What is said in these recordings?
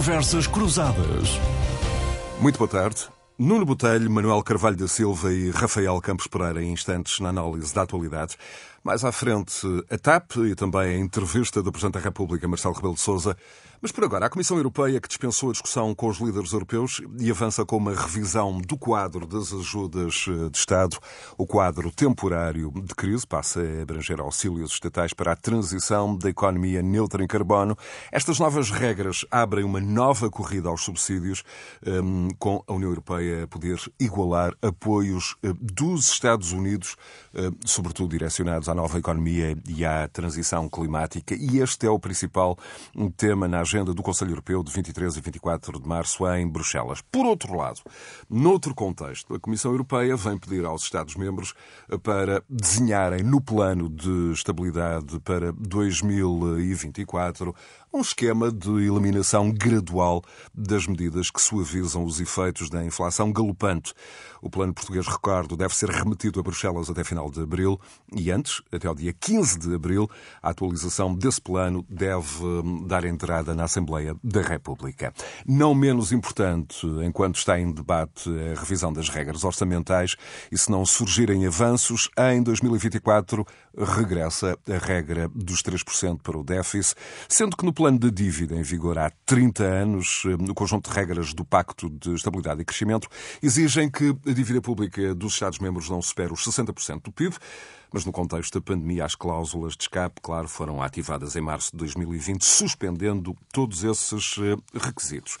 Conversas Cruzadas. Muito boa tarde. Nuno Botelho, Manuel Carvalho da Silva e Rafael Campos Pereira em instantes na análise da atualidade. Mais à frente, a TAP e também a entrevista do Presidente da República, Marcelo Rebelo de Sousa. Mas por agora, a Comissão Europeia que dispensou a discussão com os líderes europeus e avança com uma revisão do quadro das ajudas eh, de Estado. O quadro temporário de crise passa a abranger auxílios estatais para a transição da economia neutra em carbono. Estas novas regras abrem uma nova corrida aos subsídios, ehm, com a União Europeia a poder igualar apoios eh, dos Estados Unidos, eh, sobretudo direcionados à nova economia e à transição climática. E este é o principal tema na agenda do Conselho Europeu de 23 e 24 de março em Bruxelas. Por outro lado, noutro contexto, a Comissão Europeia vem pedir aos Estados-membros para desenharem no plano de estabilidade para 2024 um esquema de eliminação gradual das medidas que suavizam os efeitos da inflação galopante. O plano português, recordo, deve ser remetido a Bruxelas até final de abril e antes, até ao dia 15 de abril, a atualização desse plano deve hum, dar entrada na Assembleia da República. Não menos importante, enquanto está em debate a revisão das regras orçamentais e se não surgirem avanços, em 2024 regressa a regra dos 3% para o déficit, sendo que no plano de dívida em vigor há 30 anos, no conjunto de regras do Pacto de Estabilidade e Crescimento, exigem que a dívida pública dos Estados-membros não supere os 60% do PIB, mas no contexto da pandemia, as cláusulas de escape, claro, foram ativadas em março de 2020, suspendendo todos esses eh, requisitos.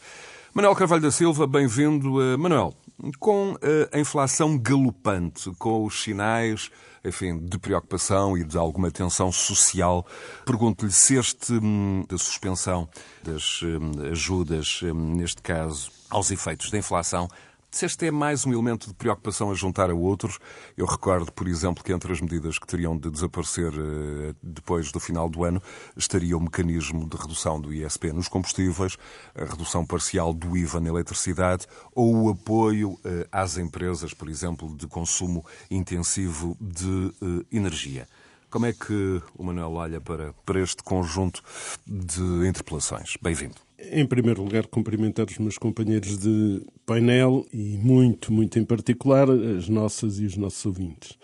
Manuel Carvalho da Silva, bem-vindo. Manuel, com a inflação galopante, com os sinais enfim, de preocupação e de alguma tensão social. Pergunto-lhe se este hum, da suspensão das hum, ajudas, hum, neste caso, aos efeitos da inflação, se este é mais um elemento de preocupação a juntar a outros, eu recordo, por exemplo, que entre as medidas que teriam de desaparecer eh, depois do final do ano estaria o mecanismo de redução do ISP nos combustíveis, a redução parcial do IVA na eletricidade ou o apoio eh, às empresas, por exemplo, de consumo intensivo de eh, energia. Como é que o Manuel olha para, para este conjunto de interpelações? Bem-vindo. Em primeiro lugar, cumprimentar os meus companheiros de painel e muito, muito em particular as nossas e os nossos ouvintes.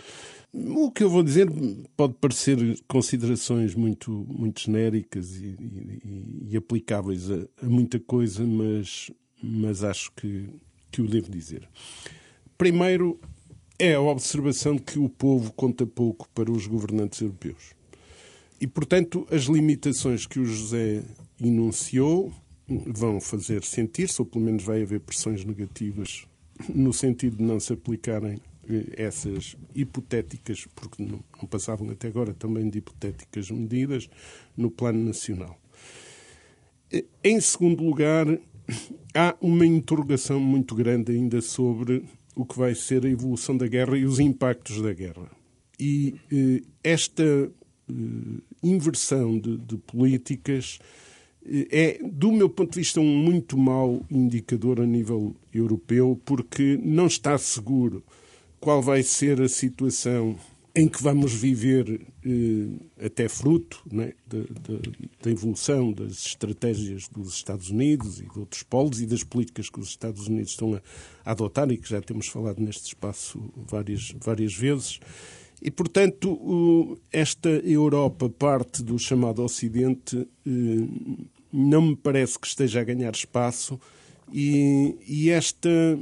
O que eu vou dizer pode parecer considerações muito, muito genéricas e, e, e aplicáveis a, a, muita coisa, mas, mas acho que, que o devo dizer. Primeiro, é a observação que o povo conta pouco para os governantes europeus. E, portanto, as limitações que o José enunciou vão fazer sentir-se, ou pelo menos vai haver pressões negativas no sentido de não se aplicarem eh, essas hipotéticas, porque não, passavam até agora também de hipotéticas medidas, no plano nacional. Eh, em segundo lugar, há uma interrogação muito grande ainda sobre o que vai ser a evolução da guerra e os impactos da guerra. E eh, esta inversão de, de políticas é, do meu ponto de vista, um muito mau indicador a nível europeu, porque não está seguro qual vai ser a situação em que vamos viver eh, até fruto né, da, da, da, evolução das estratégias dos Estados Unidos e de outros polos e das políticas que os Estados Unidos estão a, a adotar e que já temos falado neste espaço várias, várias vezes. E, portanto, esta Europa, parte do chamado Ocidente, eh, não me parece que esteja a ganhar espaço e, e esta,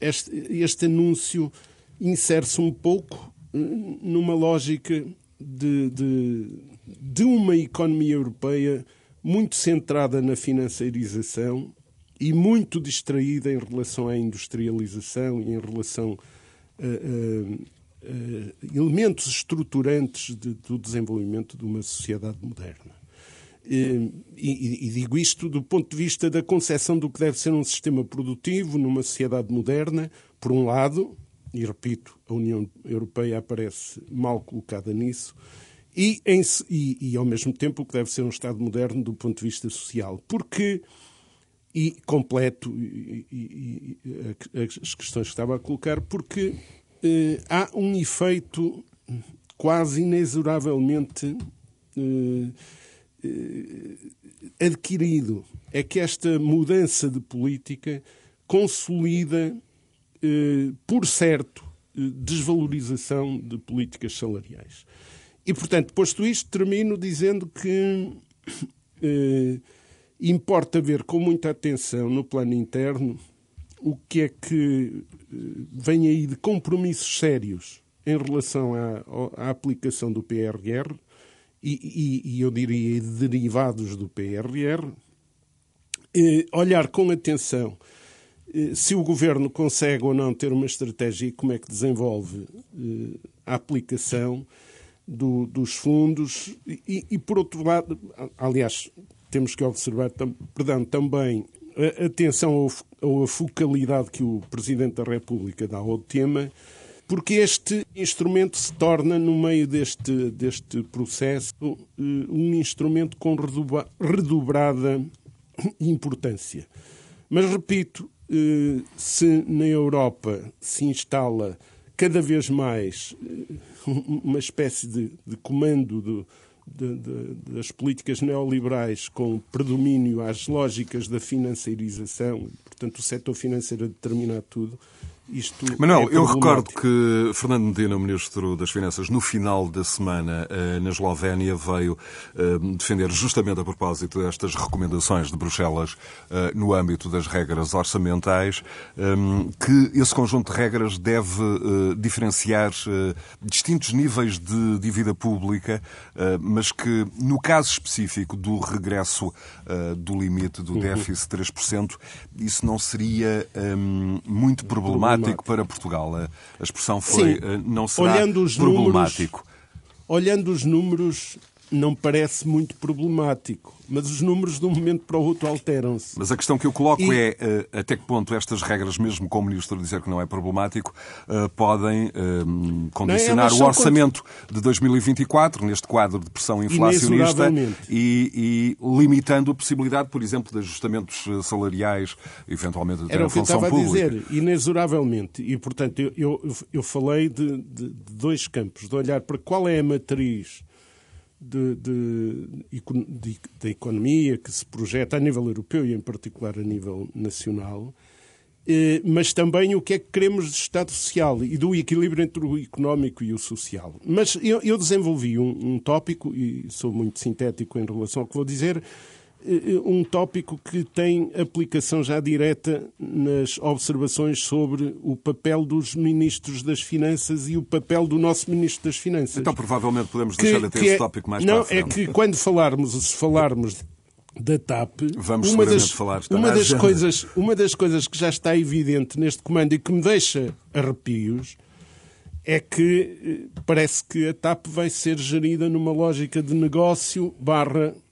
este, este anúncio insere-se um pouco eh, numa lógica de, de, de uma economia europeia muito centrada na financiarização e muito distraída em relação à industrialização e em relação a, a, a elementos estruturantes de, do desenvolvimento de uma sociedade moderna. E, e, digo isto do ponto de vista da concepção do que deve ser um sistema produtivo numa sociedade moderna, por um lado, e repito, a União Europeia aparece mal colocada nisso, e, em, e, e, ao mesmo tempo o que deve ser um Estado moderno do ponto de vista social. Porque, e completo e, as questões que estava a colocar, porque eh, há um efeito quase inexoravelmente eh, adquirido é que esta mudança de política consolida, por certo, desvalorização de políticas salariais. E, portanto, posto isto, termino dizendo que eh, importa ver com muita atenção no plano interno o que é que eh, vem aí de compromissos sérios em relação à, à aplicação do PRR e, e, e, eu diria derivados do PRR, eh, olhar com atenção eh, se o governo consegue ou não ter uma estratégia e como é que desenvolve eh, a aplicação do, dos fundos. E, e, por outro lado, aliás, temos que observar perdão, também a atenção à focalidade que o Presidente da República dá ao tema, porque este instrumento se torna, no meio deste, deste processo, eh, um instrumento com redobrada importância. Mas, repito, eh, se na Europa se instala cada vez mais eh, uma espécie de, de comando do, de, de, das políticas neoliberais com predomínio às lógicas da financiarização, portanto, o setor financeiro a determinar tudo, isto Manuel, é eu recordo que Fernando Medina, o Ministro das Finanças, no final da semana eh, na Eslovénia, veio eh, defender justamente a propósito destas recomendações de Bruxelas eh, no âmbito das regras orçamentais, que esse conjunto de regras deve diferenciar distintos níveis de dívida pública, mas que, no caso específico do regresso do limite do uhum. déficit 3%, isso não seria muito problemático problemático para Portugal. A, expressão foi Sim. Eh, não será olhando os problemático. Números, olhando os números, não parece muito problemático mas os números de um momento para o outro alteram-se. Mas a questão que eu coloco e... é uh, até que ponto estas regras, mesmo com o Ministro dizer que não é problemático, uh, podem uh, condicionar não, o orçamento cont... de 2024, neste quadro de pressão inflacionista, e, e, limitando a possibilidade, por exemplo, de ajustamentos salariais, eventualmente até Era o que eu estava pública. a dizer, inexoravelmente. E, portanto, eu, eu, eu falei de, de, de dois campos, de olhar para qual é a matriz de, de, da economia que se projeta a nível europeu e, em particular, a nível nacional, eh, mas também o que é que queremos de Estado Social e do equilíbrio entre o económico e o social. Mas eu, eu desenvolvi um, um tópico, e sou muito sintético em relação ao que vou dizer, um tópico que tem aplicação já direta nas observações sobre o papel dos ministros das Finanças e o papel do nosso ministro das Finanças. Então, provavelmente podemos deixar que, até esse é, tópico mais não, para Não, é que quando falarmos, se falarmos da TAP, Vamos uma das, falar, uma das coisas, uma das coisas que já está evidente neste comando e que me deixa arrepios é que eh, parece que a TAP vai ser gerida numa lógica de negócio barra eh,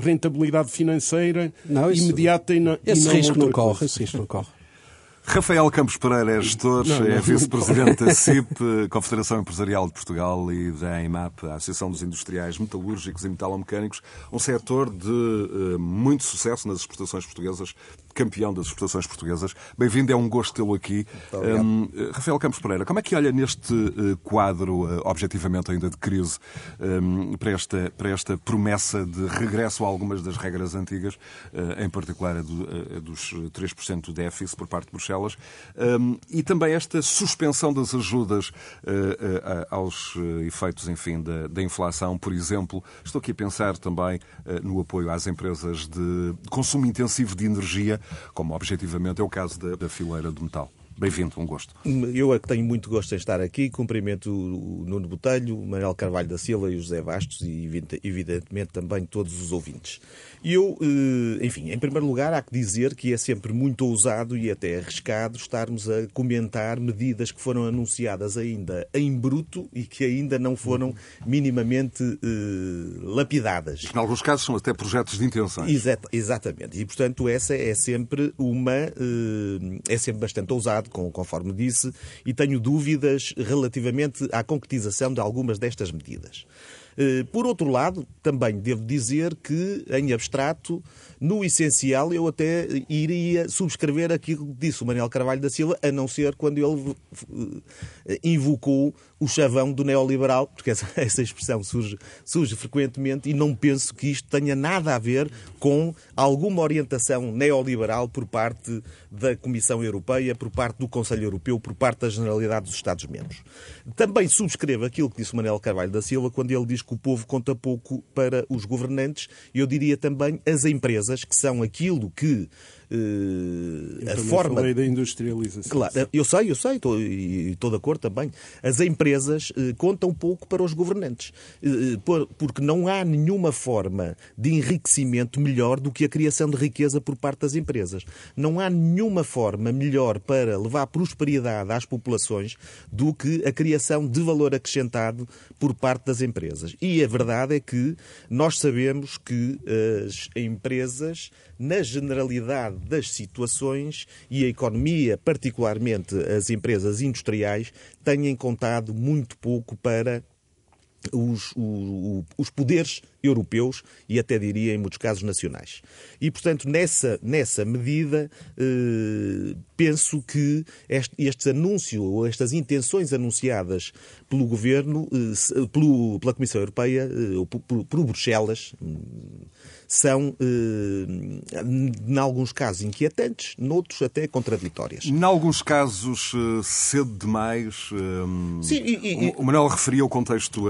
rentabilidade financeira não, isso, imediata e, na, esse e não risco não corre, esse risco não corre. Rafael Campos Pereira é gestor, não, não. é vice-presidente da CIP, Confederação Empresarial de Portugal e da EIMAP, a Associação dos Industriais Metalúrgicos e Metalomecânicos, um setor de uh, muito sucesso nas exportações portuguesas, campeão das exportações portuguesas. Bem-vindo, é um gosto tê-lo aqui. Um, Rafael Campos Pereira, como é que olha neste uh, quadro, uh, objetivamente ainda de crise, um, para, esta, para esta promessa de regresso a algumas das regras antigas, uh, em particular a, do, a dos 3% do déficit por parte de Bruxelas, um, e também esta suspensão das ajudas aos efeitos, enfim, da, da, inflação, por exemplo. Estou aqui a pensar também no apoio às empresas de consumo intensivo de energia, como objetivamente é o caso da, da fileira de metal. Bem-vindo, um gosto. Eu é que tenho muito gosto em estar aqui. Cumprimento o Nuno Botelho, o Manuel Carvalho da Silva e o José Bastos e, evidentemente, também todos os ouvintes. Eu, eh, enfim, em primeiro lugar, há que dizer que é sempre muito ousado e até arriscado estarmos a comentar medidas que foram anunciadas ainda em bruto e que ainda não foram minimamente uh, lapidadas. Em alguns casos são até projetos de intenções. Exata, exatamente. E, portanto, essa é sempre uma. Uh, é sempre bastante ousado, conforme disse, e tenho dúvidas relativamente à concretização de algumas destas medidas. Por outro lado, também devo dizer que, em abstrato, no essencial, eu até iria subscrever aquilo que disse o Manuel Carvalho da Silva, a não ser quando ele eh, invocou o chavão do neoliberal, porque essa, essa expressão surge, surge frequentemente e não penso que isto tenha nada a ver com alguma orientação neoliberal por parte da Comissão Europeia, por parte do Conselho Europeu, por parte da Generalidade dos Estados-membros. Também subscrevo aquilo que disse o Manuel Carvalho da Silva quando ele diz que o povo conta pouco para os governantes, eu diria também as empresas, que são aquilo que Uh, a forma falei da industrialização. Claro, eu sei, eu sei, estou, e estou de acordo também. As empresas uh, contam pouco para os governantes, por, porque não há nenhuma forma de enriquecimento melhor do que a criação de riqueza por parte das empresas. Não há nenhuma forma melhor para levar prosperidade às populações do que a criação de valor acrescentado por parte das empresas. E a verdade é que nós sabemos que as empresas na generalidade das situações e a economia, particularmente as empresas industriais, têm contado muito pouco para os, os, os, poderes europeus e até diria em muitos casos nacionais. E, portanto, nessa, nessa medida, eh, penso que este, estes anúncios ou estas intenções anunciadas pelo Governo, eh, pelo, pela Comissão Europeia, eh, ou por, por Bruxelas, são, eh, em alguns casos, inquietantes, noutros até contraditórias. Em alguns casos, eh, cedo demais. Eh, Sim, e, e, o Manuel referia o contexto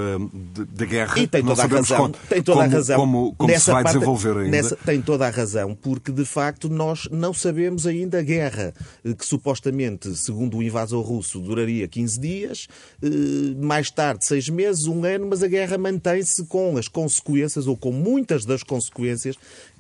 da guerra. E tem toda a razão. Como, tem toda a razão. Como, como se vai parte, desenvolver ainda. Nessa, tem toda a razão, porque de facto nós não sabemos ainda a guerra, que supostamente, segundo o invasor russo, duraria 15 dias, mais tarde, seis meses, um ano, mas a guerra mantém-se com as consequências, ou com muitas das consequências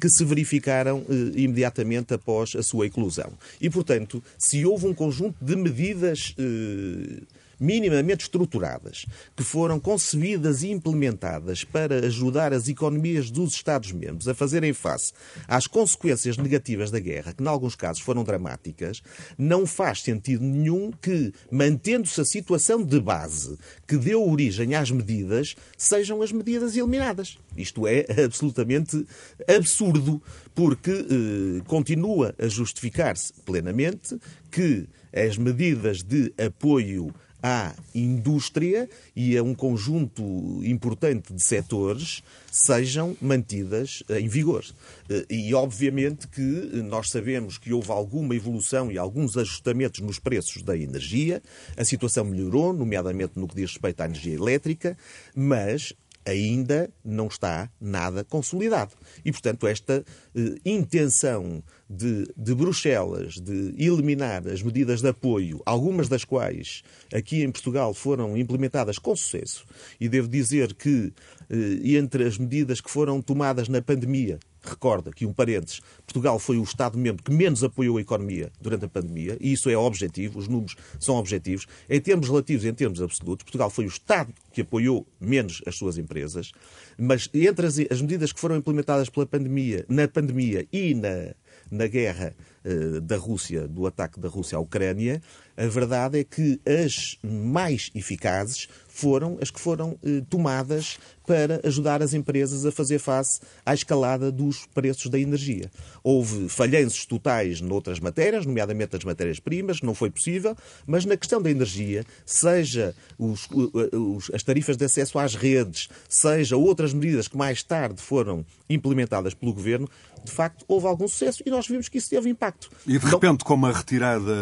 que se verificaram eh, imediatamente após a sua eclosão. E, portanto, se houve um conjunto de medidas eh, minimamente estruturadas, que foram concebidas e implementadas para ajudar as economias dos Estados-membros a fazerem face às consequências negativas da guerra, que em alguns casos foram dramáticas, não faz sentido nenhum que, mantendo-se a situação de base que deu origem às medidas, sejam as medidas eliminadas. Isto é absolutamente absurdo, porque eh, continua a justificar-se plenamente que as medidas de apoio à indústria e a um conjunto importante de setores sejam mantidas em vigor. Eh, e, obviamente, que nós sabemos que houve alguma evolução e alguns ajustamentos nos preços da energia, a situação melhorou, nomeadamente no que diz respeito à energia elétrica, mas ainda não está nada consolidado. E, portanto, esta eh, intenção de, de, Bruxelas de eliminar as medidas de apoio, algumas das quais aqui em Portugal foram implementadas com sucesso, e devo dizer que eh, entre as medidas que foram tomadas na pandemia, recorda que um parênteses, Portugal foi o Estado-membro que menos apoiou a economia durante a pandemia, e isso é objetivo, os números são objetivos. Em termos relativos e em termos absolutos, Portugal foi o Estado que apoiou menos as suas empresas, mas entre as, as medidas que foram implementadas pela pandemia, na pandemia e na, na guerra uh, da Rússia, do ataque da Rússia à Ucrânia, a verdade é que as mais eficazes foram as que foram eh, tomadas para ajudar as empresas a fazer face à escalada dos preços da energia. Houve falhanços totais noutras matérias, nomeadamente as matérias-primas, não foi possível, mas na questão da energia, seja os, os, as tarifas de acesso às redes, seja outras medidas que mais tarde foram implementadas pelo Governo, de facto houve algum sucesso e nós vimos que isso teve impacto. E de repente, com a retirada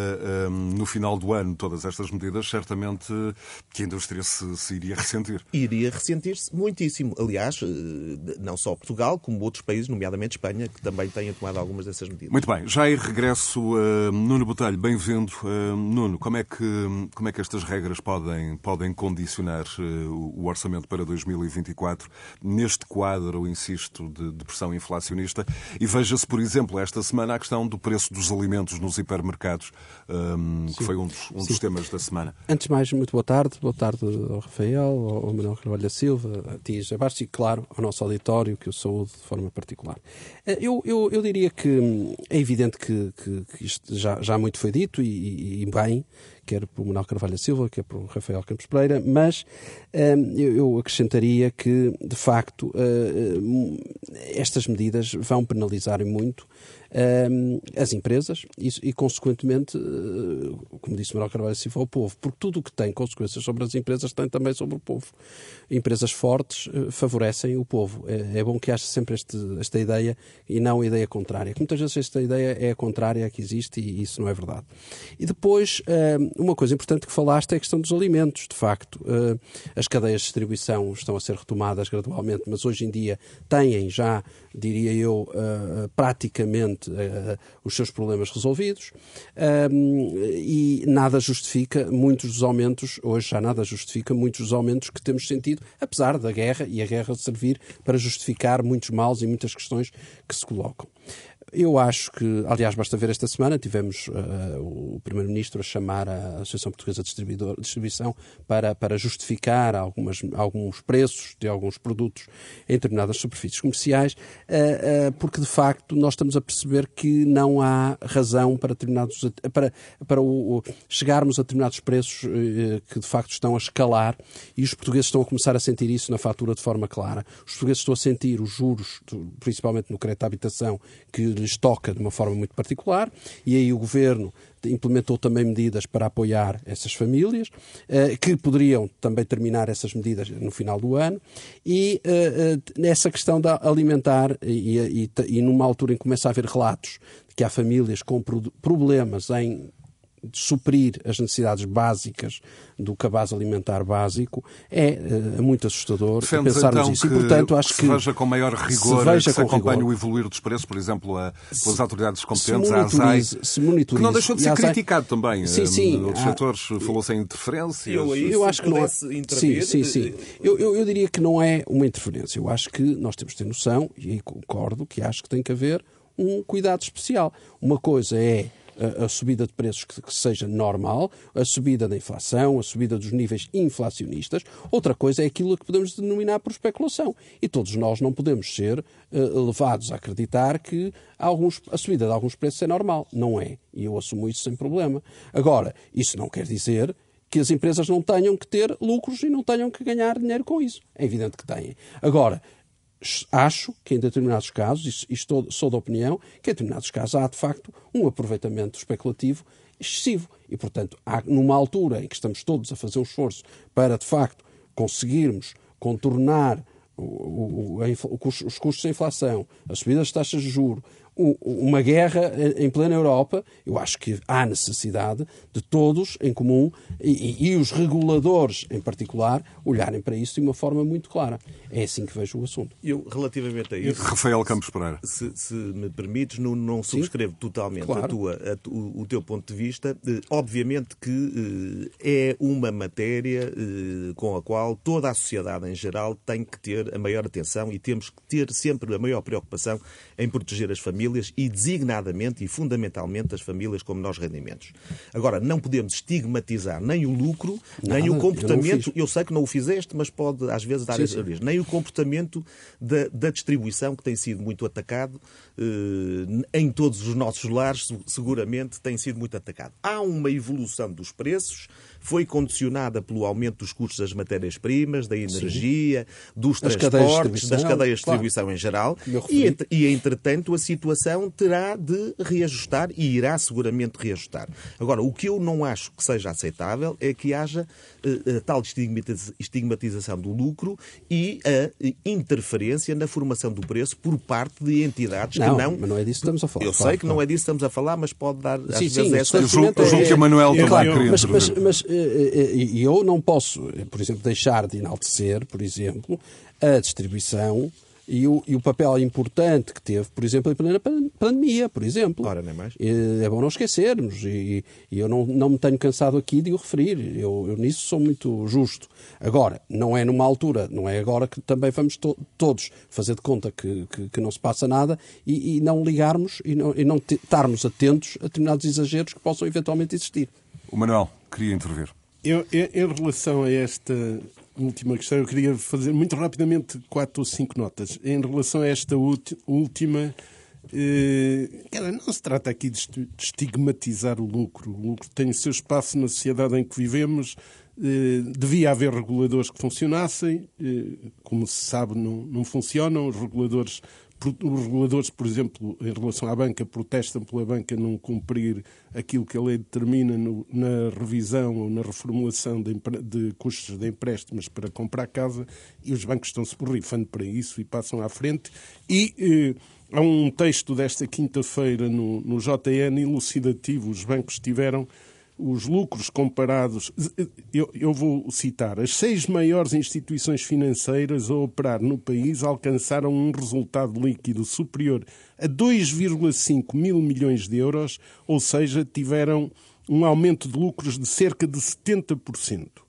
um, no final do ano, todas estas medidas, certamente que a indústria se, se iria ressentir. Iria ressentir-se muitíssimo. Aliás, eh, não só Portugal, como outros países, nomeadamente Espanha, que também têm tomado algumas dessas medidas. Muito bem, já em regresso, uh, Nuno Botelho, bem-vindo. Uh, Nuno, como é, que, como é que estas regras podem, podem condicionar uh, o orçamento para 2024 neste quadro, insisto, de, de pressão inflacionista? E veja-se, por exemplo, esta semana a questão do preço dos alimentos nos hipermercados, um, que foi um dos, um dos temas da semana. Antes de mais, muito boa tarde. Boa tarde ao Rafael, ao, Manuel Carvalho da Silva, a ti, José Bastos, e, claro, ao nosso auditório, que eu saúdo de forma particular. Eh, eu, eu, eu diria que hum, é evidente que, que, que isto já, já muito foi dito, e, e bem, quer por Manuel Carvalho da Silva, quer por Rafael Campos Pereira, mas hum, eu acrescentaria que, de facto, hum, estas medidas vão penalizar muito as empresas e, e, consequentemente, eh, como disse Manuel Carvalho Silva, ao povo, porque tudo o que tem consequências sobre as empresas tem também sobre o povo. Empresas fortes eh, favorecem o povo. É, é bom que haja sempre este, esta ideia e não a ideia contrária. Muitas vezes esta ideia é a contrária que existe e isso não é verdade. E depois, uma coisa importante que falaste é a questão dos alimentos. De facto, eh, as cadeias de distribuição estão a ser retomadas gradualmente, mas hoje em dia têm já, diria eu, praticamente uh, os seus problemas resolvidos um, e nada justifica muitos dos aumentos, hoje já nada justifica muitos dos aumentos que temos sentido, apesar da guerra e a guerra servir para justificar muitos males e muitas questões que se colocam. Eu acho que, aliás, basta ver esta semana, tivemos uh, o Primeiro-Ministro a chamar a Associação Portuguesa de Distribuição para, para justificar algumas, alguns preços de alguns produtos em determinadas superfícies comerciais, uh, uh, porque de facto nós estamos a perceber que não há razão para, determinados, para, para o, chegarmos a determinados preços que de facto estão a escalar e os portugueses estão a começar a sentir isso na fatura de forma clara. Os portugueses estão a sentir os juros, principalmente no crédito à habitação, que lhes toca de uma forma muito particular, e aí o governo implementou também medidas para apoiar essas famílias, eh, que poderiam também terminar essas medidas no final do ano, e eh, eh, nessa questão da alimentar, e, e, e numa altura em que começa a haver relatos de que há famílias com problemas em suprir as necessidades básicas do cabaz alimentar básico é uh, muito assustador Defendes, pensarmos então, isso. Que, e, portanto, acho que se veja com maior rigor, se veja que se acompanhe rigor. o evoluir dos preços, por exemplo, a, pelas autoridades competentes, a ASAI, se monitorize, que não deixou de ser ASAI... criticado também. Sim, sim. Outros há... setores falou-se em interferência. Eu, eu acho que não é... Sim, sim, sim. Eu, eu, eu diria que não é uma interferência. Eu acho que nós temos de ter noção, e concordo, que acho que tem que haver um cuidado especial. Uma coisa é a, subida de preços que, que, seja normal, a subida da inflação, a subida dos níveis inflacionistas. Outra coisa é aquilo que podemos denominar por especulação. E todos nós não podemos ser uh, levados a acreditar que alguns, a subida de alguns preços é normal. Não é. E eu assumo isso sem problema. Agora, isso não quer dizer que as empresas não tenham que ter lucros e não tenham que ganhar dinheiro com isso. É evidente que têm. Agora, acho que em determinados casos, e estou, sou da opinião, que em determinados casos há de facto um aproveitamento especulativo excessivo. E, portanto, há, numa altura em que estamos todos a fazer um esforço para, de facto, conseguirmos contornar o, o, os custos da inflação, a subida das taxas de juros, uma guerra em plena Europa, eu acho que há necessidade de todos em comum e, e, os reguladores em particular olharem para isso de uma forma muito clara. É assim que vejo o assunto. Eu, relativamente a isso. Rafael Campos Pereira. Se, se me permites, não, não subscrevo Sim? totalmente claro. a tua, a, o, o, teu ponto de vista. Eh, obviamente que eh, é uma matéria eh, com a qual toda a sociedade em geral tem que ter a maior atenção e temos que ter sempre a maior preocupação em proteger as famílias famílias e designadamente e fundamentalmente as famílias com menores rendimentos. Agora, não podemos estigmatizar nem o lucro, Nada, nem o comportamento. Eu, eu, sei que não o fizeste, mas pode às vezes dar sim, sim. nem o comportamento da, da, distribuição que tem sido muito atacado eh, em todos os nossos lares, seguramente tem sido muito atacado. Há uma evolução dos preços foi condicionada pelo aumento dos custos das matérias-primas, da energia, Sim. dos As transportes, das cadeias de distribuição claro. em geral. E, e, entretanto, a situação terá de reajustar e irá seguramente reajustar. Agora, o que eu não acho que seja aceitável é que haja uh, tal estigmatização do lucro e a interferência na formação do preço por parte de entidades não, que não. Mas não é disso que estamos a falar. Eu claro, sei que claro. não é disso que estamos a falar, mas pode dar às sim, vezes sim. Eu julgo, eu julgo que a Manuel é, também claro, queria mas, mas, mas, e eu não posso, por exemplo, deixar de enaltecer, por exemplo, a distribuição e o, e o papel importante que teve, por exemplo, em plena pandemia, por exemplo. Ora, nem mais. É bom não esquecermos, e, e, eu não, não me tenho cansado aqui de o referir, eu, eu, nisso sou muito justo. Agora, não é numa altura, não é agora que também vamos to todos fazer de conta que, que, que, não se passa nada e, e não ligarmos e não, e não estarmos atentos a determinados exageros que possam eventualmente existir. O Manuel queria intervir. Eu, em relação a esta última questão, eu queria fazer muito rapidamente quatro ou cinco notas. Em relação a esta última, eh, não se trata aqui de estigmatizar o lucro. O lucro tem o seu espaço na sociedade em que vivemos. Eh, devia haver reguladores que funcionassem. Eh, como se sabe, não, não funcionam. Os reguladores os reguladores, por exemplo, em relação à banca, protestam pela banca não cumprir aquilo que a lei determina no, na revisão ou na reformulação de, de, custos de empréstimos para comprar casa e os bancos estão-se borrifando para isso e passam à frente. E eh, há um texto desta quinta-feira no, no JN elucidativo. Os bancos tiveram os lucros comparados. Eu, eu, vou citar: as seis maiores instituições financeiras a operar no país alcançaram um resultado líquido superior a 2,5 mil milhões de euros, ou seja, tiveram um aumento de lucros de cerca de 70%.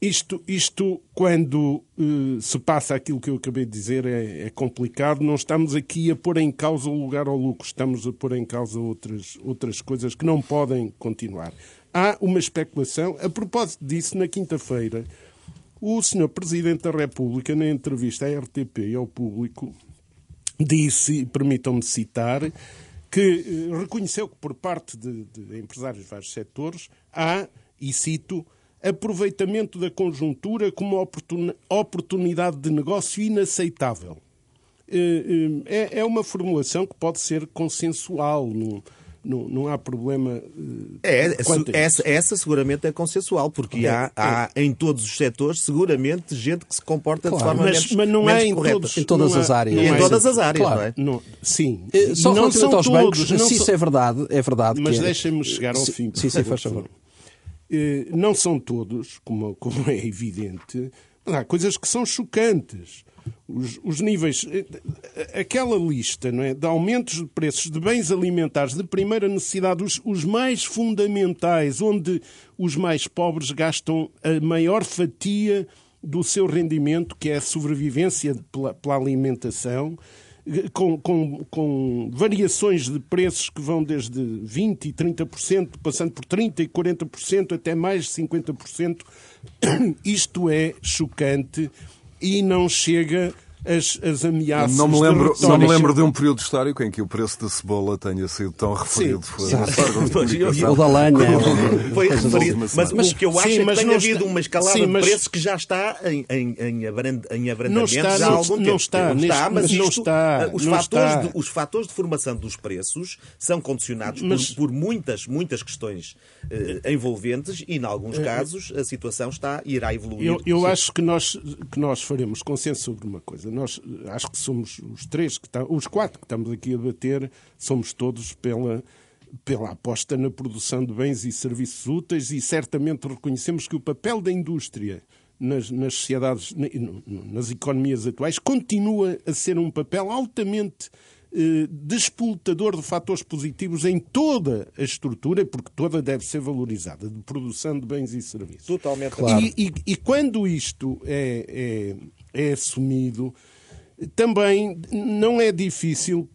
Isto, isto quando uh, se passa aquilo que eu acabei de dizer, é, é, complicado. Não estamos aqui a pôr em causa o lugar ao lucro, estamos a pôr em causa outras, outras coisas que não podem continuar. Há uma especulação. A propósito disso, na quinta-feira, o Sr. Presidente da República, na entrevista à RTP e ao público, disse, permitam-me citar, que uh, reconheceu que por parte de, de empresários de vários setores há, e cito, aproveitamento da conjuntura como oportunidade de negócio inaceitável. Eh, eh, é, é uma formulação que pode ser consensual. Não, não, há problema. Eh, é, essa, essa seguramente é consensual, porque é, há, há é. em todos os setores, seguramente, gente que se comporta claro, de forma mas, menos, mas não menos é em, correta. Todos, em todas as áreas. Em todas as áreas, claro, não é? Não, sim. Só não são aos todos, bancos, se isso é verdade, é verdade. Mas é... deixem-me chegar ao sim, fim. Sim, sim, faz favor. Eh, não são todos, como, como é evidente, mas há coisas que são chocantes. Os, os, níveis. Eh, aquela lista não é, de aumentos de preços de bens alimentares de primeira necessidade, os, os mais fundamentais, onde os mais pobres gastam a maior fatia do seu rendimento, que é a sobrevivência pela, pela alimentação com, com, com variações de preços que vão desde 20% e 30%, passando por 30% e 40%, até mais de 50%. Isto é chocante e não chega as, as ameaças. Não me, lembro, não me lembro de um período histórico em que o preço da cebola tenha sido tão referido. Sim, o da lenha. Foi referido. Mas, mas, o que eu acho sim, é que tem havido está, uma escalada sim, mas, de preços que já está em, em, em, abrand, em abrandamento não está, já há algum não tempo. Está, não está, mas não está, os, não fatores está. De, os fatores de formação dos preços são condicionados mas, por, por, muitas, muitas questões uh, envolventes e, em alguns uh, casos, a situação está, irá evoluir. Eu, eu acho que nós, que nós faremos consenso sobre uma coisa nós acho que somos os três, que tá, os quatro que estamos aqui a bater, somos todos pela, pela aposta na produção de bens e serviços úteis e certamente reconhecemos que o papel da indústria nas, nas sociedades, nas economias atuais, continua a ser um papel altamente eh, despolutador de fatores positivos em toda a estrutura, porque toda deve ser valorizada, de produção de bens e serviços. Totalmente claro. E, e, e quando isto é, é, é assumido, também não é difícil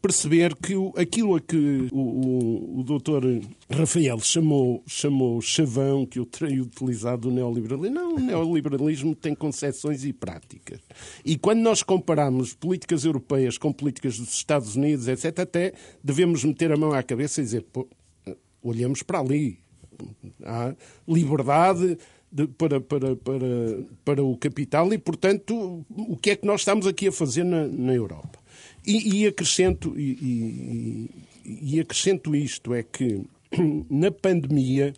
perceber que aquilo a que o, o, o doutor Rafael chamou, chamou chavão, que eu terei utilizado o neoliberalismo, não, o neoliberalismo tem concepções e práticas. E quando nós comparamos políticas europeias com políticas dos Estados Unidos, etc., até devemos meter a mão à cabeça e dizer, pô, olhamos para ali. Há liberdade, de, para, para, para, para o capital e, portanto, o que é que nós estamos aqui a fazer na, na Europa? E, e acrescento, e, e, acrescento isto, é que na pandemia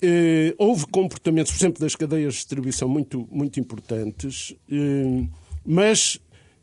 eh, houve comportamentos, por exemplo, das cadeias de distribuição muito, muito importantes, eh, mas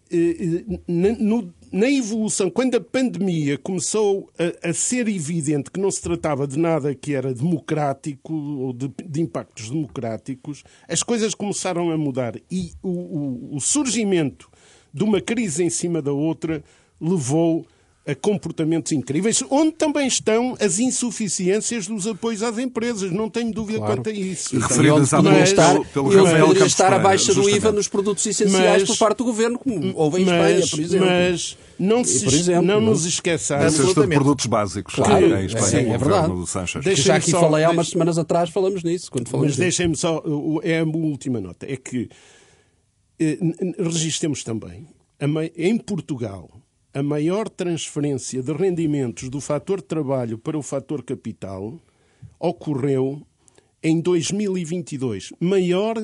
eh, no, na evolução, quando a pandemia começou a, a, ser evidente que não se tratava de nada que era democrático ou de, de impactos democráticos, as coisas começaram a mudar. E o, o, o, surgimento de uma crise em cima da outra levou a comportamentos incríveis, onde também estão as insuficiências dos apoios às empresas. Não tenho dúvida Claro. quanto a isso. E Referidas à poderia mas- estar, pelo- pelo Rafael Campos estar Pereira, abaixo do IVA nos produtos essenciais Mas- por parte do governo, como houve em Espanha, por exemplo. mas não, se, exemplo, não não? nos esqueçamos. Na cesta de produtos básicos Claro, em é, Espanha, sim, com é verdade. do Sanchez. Deixa- Que já aqui só- falei há umas semanas atrás, falamos nisso, quando falamos Mas deixem-me só, é a última nota, é que eh, registremos também, a em Portugal, a maior transferência de rendimentos do fator trabalho para o fator capital ocorreu em 2022, maior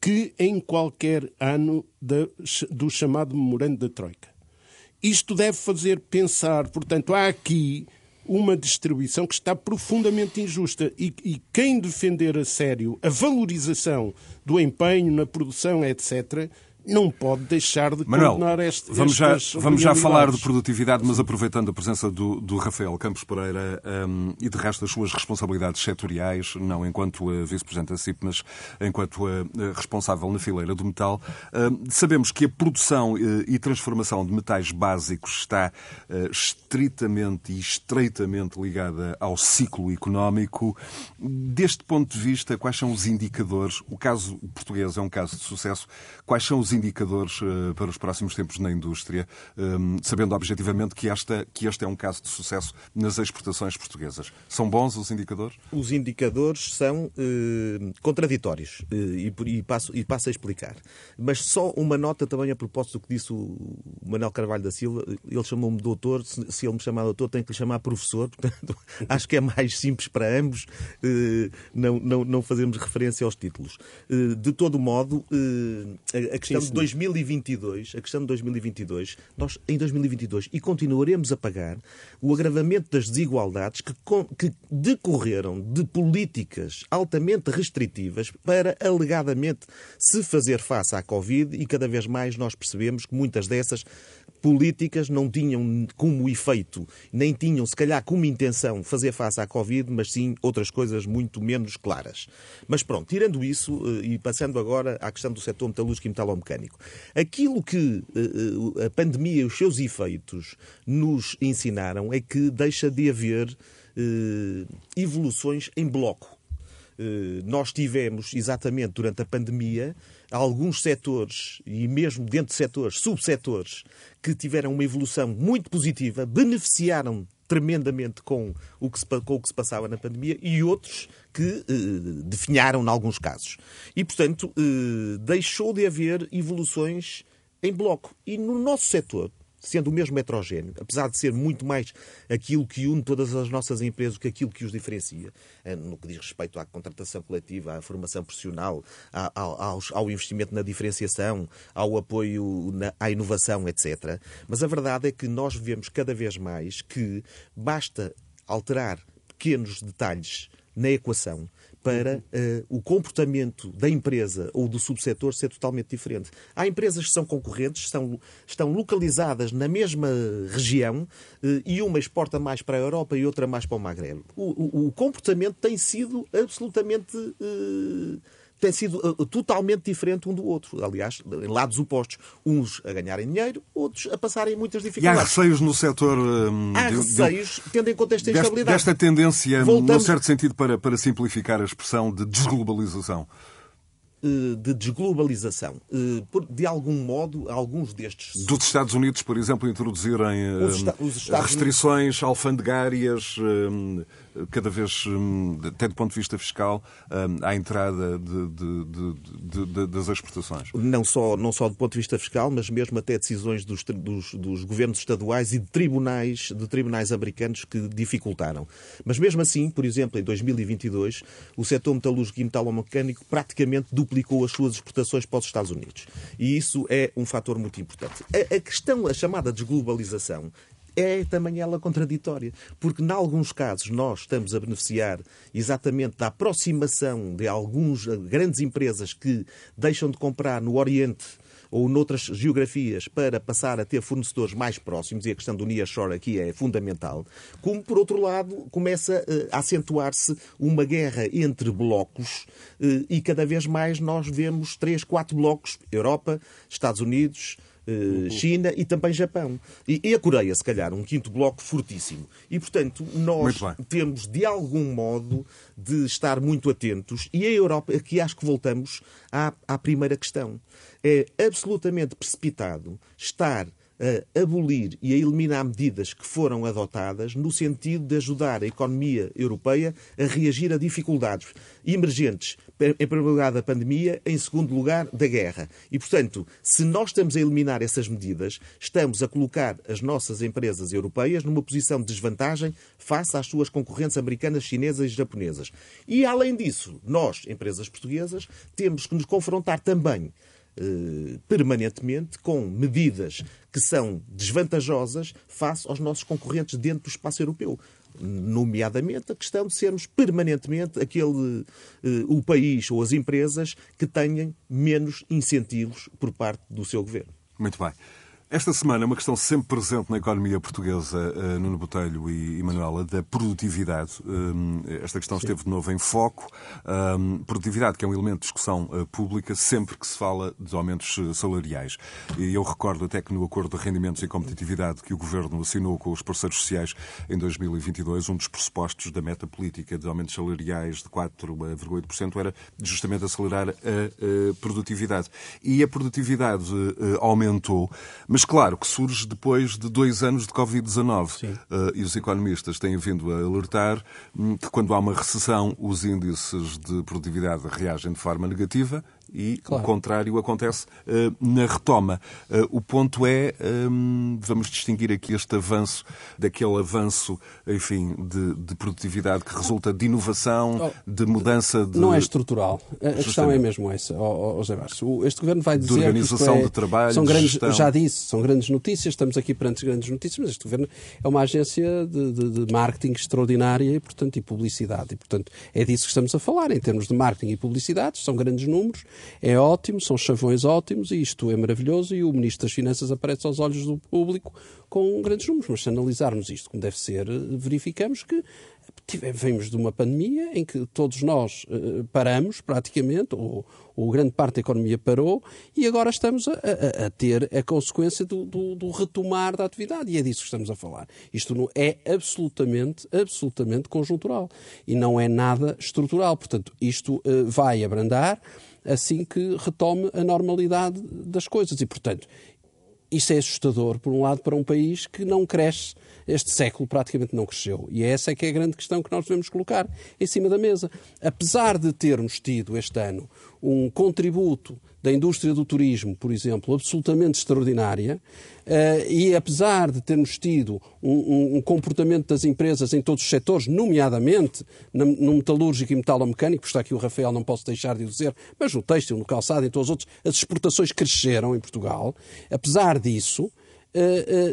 que em qualquer ano da- do chamado memorando da Troika. Isto deve fazer pensar, portanto, há aqui uma distribuição que está profundamente injusta e, e quem defender a sério a valorização do empenho na produção, etc., não pode deixar de Manuel, condenar este, vamos já, vamos já falar de produtividade, mas aproveitando a presença do, do Rafael Campos Pereira hum, e de resto as suas responsabilidades setoriais, não enquanto vice-presidente da CIP, mas enquanto responsável na fileira do metal, hum, sabemos que a produção uh, e transformação de metais básicos está uh, estritamente e estreitamente ligada ao ciclo económico. Deste ponto de vista, quais são os indicadores? O caso português é um caso de sucesso. Quais são os indicadores eh, para os próximos tempos na indústria, Hum, sabendo objetivamente que, esta, que este é um caso de sucesso nas exportações portuguesas? São bons os indicadores? Os indicadores são eh, contraditórios eh, e, e passo, e passo a explicar. Mas só uma nota também a propósito do que disse o Manuel Carvalho da Silva. Ele chamou-me doutor. Se, ele me chamar doutor, tem que lhe chamar professor. Portanto, acho que é mais simples para ambos eh, não, não, não fazermos referência aos títulos. Eh, de todo modo, eh, a questão de 2022, a questão de 2022, nós em 2022 e continuaremos a pagar o agravamento das desigualdades que, que decorreram de políticas altamente restritivas para alegadamente se fazer face à Covid e cada vez mais nós percebemos que muitas dessas políticas não tinham como efeito, nem tinham se calhar como intenção fazer face à Covid, mas sim outras coisas muito menos claras. Mas pronto, tirando isso eh, e passando agora à questão do setor metalúrgico e metalomecânico, aquilo que eh, eh, a pandemia e os seus efeitos nos ensinaram é que deixa de haver eh, evoluções em bloco. Nós tivemos, exatamente durante a pandemia, alguns setores, e mesmo dentro de setores, subsetores, que tiveram uma evolução muito positiva, beneficiaram tremendamente com o que se, com o que se passava na pandemia e outros que eh, definharam em alguns casos. E, portanto, eh, deixou de haver evoluções em bloco. E no nosso setor, sendo o mesmo heterogéneo, apesar de ser muito mais aquilo que une todas as nossas empresas que aquilo que os diferencia, eh, no que diz respeito à contratação coletiva, à formação profissional, ao, investimento na diferenciação, ao apoio à inovação, etc. Mas a verdade é que nós vemos cada vez mais que basta alterar pequenos detalhes na equação para eh, o comportamento da empresa ou do subsetor ser totalmente diferente. Há empresas que são concorrentes, estão, localizadas na mesma região eh, e uma exporta mais para a Europa e outra mais para o Magreb. O, o- o comportamento tem sido absolutamente. eh, tem sido eh, totalmente diferente um do outro. Aliás, em lados opostos. Uns a ganharem dinheiro, outros a passarem muitas E há dificuldades. receios no setor hum, Há de- de- receios, tendo em conta esta instabilidade. desta tendência, num Voltamos- certo sentido, para, para simplificar a expressão de desglobalização. eh, de desglobalização. Eh, De algum modo, alguns destes. Dos Estados Unidos, por exemplo, introduzirem Os Esta- os restrições alfandegárias, hum, cada vez, hum, até do ponto de vista fiscal, hum, à entrada de- de- de- das exportações. Não só, não só do ponto de vista fiscal, mas mesmo até decisões dos, dos, dos governos estaduais e de tribunais, de tribunais americanos que dificultaram. Mas mesmo assim, por exemplo, em 2022, o setor metalúrgico e metalomecânico praticamente duplicou as suas exportações para os Estados Unidos. E isso é um fator muito importante. A, a questão, a chamada desglobalização, é também ela contraditória, porque em alguns casos nós estamos a beneficiar exatamente da aproximação de alguns eh, grandes empresas que deixam de comprar no Oriente ou noutras geografias para passar a ter fornecedores mais próximos, e a questão do nearshore aqui é fundamental, como por outro lado começa eh, a acentuar-se uma guerra entre blocos eh, e cada vez mais nós vemos três, quatro blocos, Europa, Estados Unidos, uh, China e também Japão. E, e, a Coreia, se calhar, um quinto bloco fortíssimo. E, portanto, nós temos, de algum modo, de estar muito atentos. E a Europa, aqui acho que voltamos à, à primeira questão. É absolutamente precipitado estar a abolir e a eliminar medidas que foram adotadas no sentido de ajudar a economia europeia a reagir a dificuldades emergentes, em primeiro lugar da pandemia, em segundo lugar da guerra. E, portanto, se nós estamos a eliminar essas medidas, estamos a colocar as nossas empresas europeias numa posição de desvantagem face às suas concorrentes americanas, chinesas e japonesas. E, além disso, nós, empresas portuguesas, temos que nos confrontar também eh, permanentemente com medidas que são desvantajosas face aos nossos concorrentes dentro do espaço europeu. Nomeadamente a questão de sermos permanentemente aquele eh, o país ou as empresas que tenham menos incentivos por parte do seu governo. Muito bem. Esta semana, uma questão sempre presente na economia portuguesa, uh, Nuno Botelho e, e Manuela, da produtividade. Um, esta questão Sim. esteve de novo em foco. Um, produtividade, que é um elemento de discussão uh, pública sempre que se fala de aumentos salariais. E eu recordo até que no Acordo de Rendimentos e Competitividade que o Governo assinou com os parceiros sociais em 2022, um dos pressupostos da meta política de aumentos salariais de 4,8% era justamente acelerar a, a produtividade. E a produtividade aumentou, mas mas claro que surge depois de dois anos de Covid-19. Uh, e os economistas têm vindo a alertar hum, que quando há uma recessão, os índices de produtividade reagem de forma negativa e claro. o contrário acontece uh, na retoma. Uh, o ponto é, um, vamos distinguir aqui este avanço daquele avanço, enfim, de, de produtividade que resulta de inovação, oh, de mudança de... Não é estrutural. A, a questão é mesmo essa, oh, oh, José Bastos. Este governo vai dizer de organização é, de trabalho, são grandes, gestão. Já disse, são grandes notícias, estamos aqui perante grandes notícias, mas este governo é uma agência de, de, de marketing extraordinária e, portanto, e publicidade. E, portanto, é disso que estamos a falar, em termos de marketing e publicidade, são grandes números, é ótimo, são chavões ótimos e isto é maravilhoso e o Ministro das Finanças aparece aos olhos do público com grandes números. Mas se analisarmos isto como deve ser, verificamos que vemos de uma pandemia em que todos nós uh, paramos praticamente, ou, ou, grande parte da economia parou, e agora estamos a, a, a ter a consequência do, do, do, retomar da atividade. E é disso que estamos a falar. Isto não é absolutamente, absolutamente conjuntural. E não é nada estrutural. Portanto, isto uh, vai abrandar assim que retome a normalidade das coisas. E, portanto, isso é assustador, por um lado, para um país que não cresce, este século praticamente não cresceu. E essa é que é a grande questão que nós devemos colocar em cima da mesa. Apesar de termos tido este ano um contributo da indústria do turismo, por exemplo, absolutamente extraordinária, uh, e apesar de termos tido um, um, comportamento das empresas em todos os setores, nomeadamente no, metalúrgico e metalomecânico, está aqui o Rafael, não posso deixar de dizer, mas no têxtil, no calçado e todos os outros, as exportações cresceram em Portugal. Apesar disso,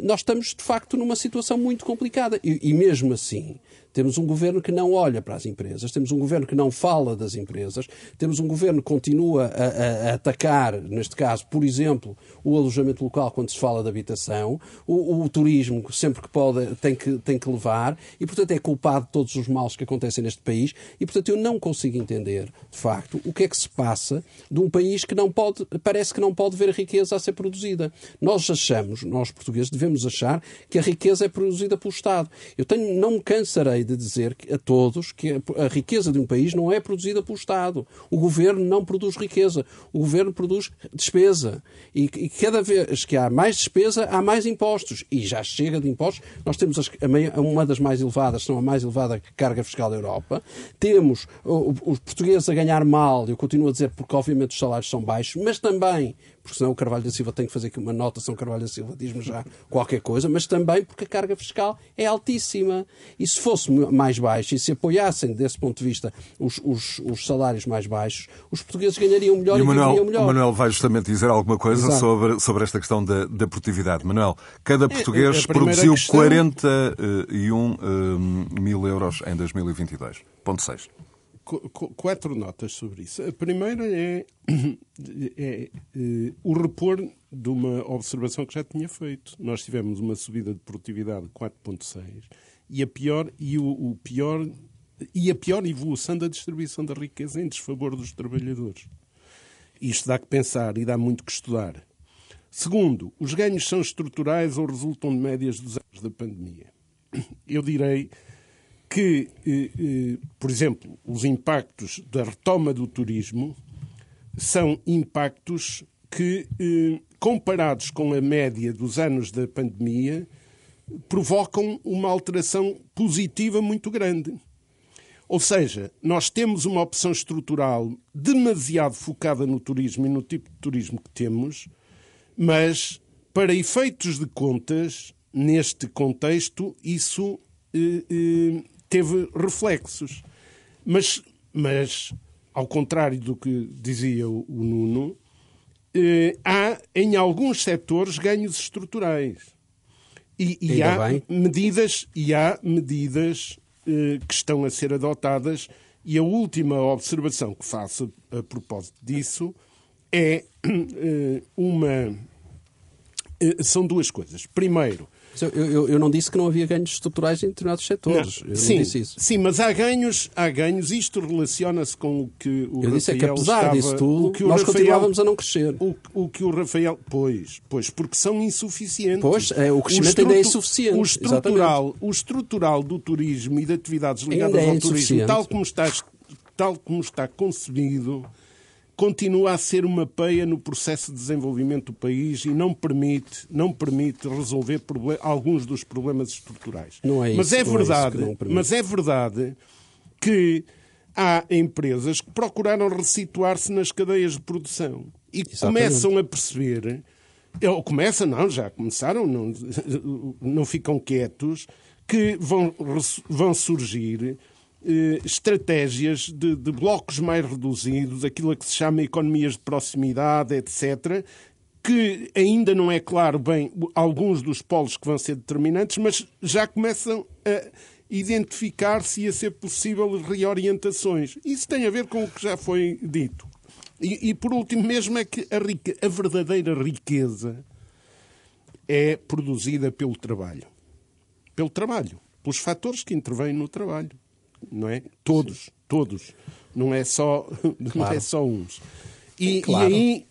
nós estamos de facto numa situação muito complicada. E, e, mesmo assim, temos um governo que não olha para as empresas, temos um governo que não fala das empresas, temos um governo que continua a, a, a atacar, neste caso, por exemplo, o alojamento local quando se fala de habitação, o, o, turismo sempre que pode tem que, tem que levar e, portanto, é culpado de todos os males que acontecem neste país e, portanto, eu não consigo entender, de facto, o que é que se passa de um país que não pode, parece que não pode ver riqueza a ser produzida. Nós achamos, nós portugueses, devemos achar que a riqueza é produzida pelo Estado. Eu tenho, não me cansarei de dizer a todos que a riqueza de um país não é produzida pelo Estado. O governo não produz riqueza. O governo produz despesa. E, e cada vez que há mais despesa, há mais impostos. E já chega de impostos. Nós temos as, uma das mais elevadas, se não a mais elevada carga fiscal da Europa. Temos os portugueses a ganhar mal, eu continuo a dizer porque obviamente os salários são baixos, mas também porque senão o Carvalho da Silva tem que fazer aqui uma nota, São Carvalho da Silva diz-me já qualquer coisa, mas também porque a carga fiscal é altíssima. E se fosse mais baixa e se apoiassem, desse ponto de vista, os, os, os salários mais baixos, os portugueses ganhariam melhor e, e Manuel, melhor. O Manuel vai justamente dizer alguma coisa sobre, sobre esta questão da, da produtividade. Manuel, cada é, português é, produziu questão... 41 uh, mil euros em 2022. Ponto 6 quatro notas sobre isso. A primeira é, é, é, o repor de uma observação que já tinha feito. Nós tivemos uma subida de produtividade de 4,6 e a pior e o, o, pior e a pior evolução da distribuição da riqueza em desfavor dos trabalhadores. Isto dá que pensar e dá muito que estudar. Segundo, os ganhos são estruturais ou resultam de médias dos anos da pandemia. Eu direi que, eh, eh, por exemplo, os impactos da retoma do turismo são impactos que, eh, comparados com a média dos anos da pandemia, provocam uma alteração positiva muito grande. Ou seja, nós temos uma opção estrutural demasiado focada no turismo e no tipo de turismo que temos, mas para efeitos de contas, neste contexto, isso eh, eh, teve reflexos. Mas, mas, ao contrário do que dizia o, o Nuno, eh, há em alguns setores ganhos estruturais. E, e há bem. medidas, e há medidas eh, que estão a ser adotadas. E a última observação que faço a propósito disso é eh, uma. eh, são duas coisas. Primeiro, Eu, eu- eu não disse que não havia ganhos estruturais em determinados setores. Eu sim, não disse isso. sim, mas há ganhos, há ganhos. Isto relaciona-se com o que o Eu disse é que Rafael apesar estava, disso tudo, o o nós Rafael- continuávamos a não crescer. O, o que o Rafael. Pois, pois, porque são insuficientes. Pois, é, o crescimento ainda é insuficiente, O estrutural, o estrutural do turismo e de atividades ligadas é ao turismo, tal como, está, tal como está concebido, continua a ser uma peia no processo de desenvolvimento do país e não permite, não permite resolver alguns dos problemas estruturais. Não é mas isso, é não é isso verdade, permite. mas é verdade que há empresas que procuraram resituar-se nas cadeias de produção e Exatamente. começam a perceber, ou começam, não, já começaram, não, não ficam quietos, que vão, vão surgir eh, estratégias de, de blocos mais reduzidos, aquilo a que se chama economias de proximidade, etc., que ainda não é claro bem alguns dos polos que vão ser determinantes, mas já começam a identificar-se e a ser possível reorientações. Isso tem a ver com o que já foi dito. E, e, por último mesmo é que a, rique- a verdadeira riqueza é produzida pelo trabalho. Pelo trabalho. Pelos fatores que intervêm no trabalho. Não é? Todos. Todos. Não é só, não Claro. é só uns. E, Claro. e aí,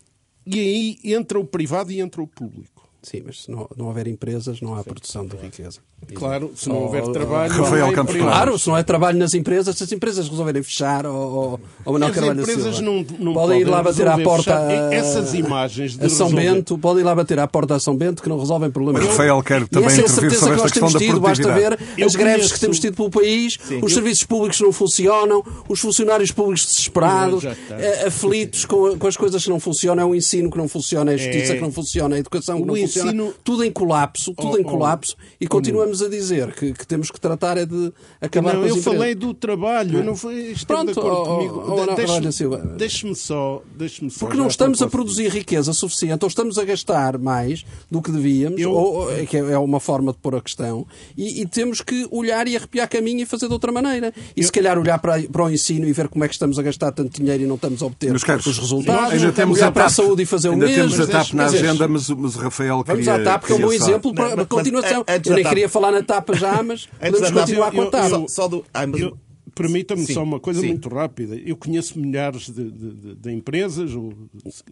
e aí entra o privado e entra o público. Sim, mas se não, não houver empresas, não há produção de riqueza. Claro, se não Oh, houver oh, trabalho. Rafael não Campos. Claro, se não é trabalho nas empresas, se as empresas resolverem fechar, ou, ou, ou Manuel As Carvalho empresas Silva, não- não podem ir lá bater à porta fechar. Essas imagens de a São resolver- Bento, podem ir lá bater à porta a São Bento que não resolvem problemas. Mas Rafael quer E também essa é a intervir certeza sobre que nós esta questão temos da tido, basta ver. Eu as greves conheço- que temos tido pelo país, os serviços públicos que não funcionam, os funcionários públicos desesperados, eh, aflitos com, com as coisas que não funcionam, é o ensino que não funciona, é a justiça É. que não funciona, a educação que O não funciona, ensino- tudo em colapso, tudo Oh, em oh, colapso, e continuamos a dizer que, que temos que tratar é de acabar Não, com as eu empresas. falei do trabalho, eu não foi, esteve Pronto, de acordo oh, comigo. oh, Deixe-. Deixe-me só, deixe-me só. Porque não estamos a produzir riqueza suficiente, ou estamos a gastar mais do que devíamos, Eu- ou, é que é uma forma de pôr a questão, e, e temos que olhar e arrepiar caminho e fazer de outra maneira. E se calhar olhar para, para o ensino e ver como é que estamos a gastar tanto dinheiro e não estamos a obter os resultados, ainda temos olhar a para a saúde e fazer o ainda mesmo. temos a TAP na agenda, mas, mas o Rafael Vamos queria... à TAP, que é um bom exemplo para, Não, mas- continuação. eu nem queria falar na TAP já, mas podemos continuar com a eu- TAP. Só, só do. Ai, mas- Eu- Permita-me Sim, só uma coisa sim. muito rápida. Eu conheço milhares de, de- de- de empresas, ou,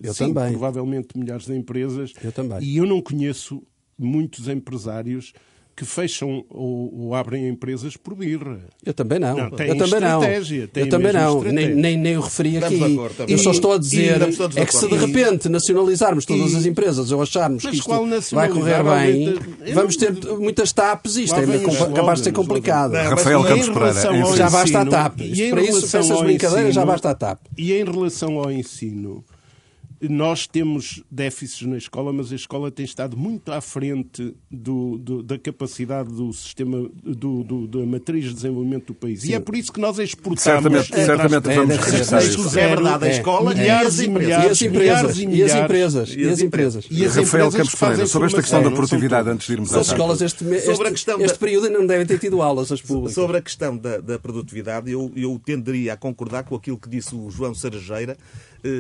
Eu sim, também. provavelmente milhares de empresas, Eu também. e eu não conheço muitos empresários que fecham ou, ou abrem empresas por birra. Eu também não. Não, tem eu também não. eu também não. Nem, nem, nem o referi Estamos aqui. acordo, eu só estou a E- dizer é que se de repente nacionalizarmos todas E- as empresas ou acharmos Mas que isto vai correr bem, Eu vamos ter muitas TAPs. Isto Lá é capaz de ser complicado. Não, Rafael mas- Campos em Pereira, ao Já basta a TAP. e Isto- para isso, essas brincadeiras, já basta a TAP. E em relação ao ensino, nós temos déficits na escola, mas a escola tem estado muito à frente do- do- da capacidade do sistema, do, do- da matriz de desenvolvimento do país. E é por isso que nós exportamos. Certamente, eh, certamente É, vamos regressar isso. é verdade, a escola e milhares as e empresas. E milhares, as milhares empresas, e e as milhares. empresas, e as empresas. E as Rafael empresas Campos Pereira, sobre esta questão da produtividade, antes de irmos à As TAP. escolas este, me- Sobre a este, questão da- este período ainda não devem ter tido aulas, as públicas. Sobre a questão da, da produtividade, eu, eu tenderia a concordar com aquilo que disse o João Sarajeira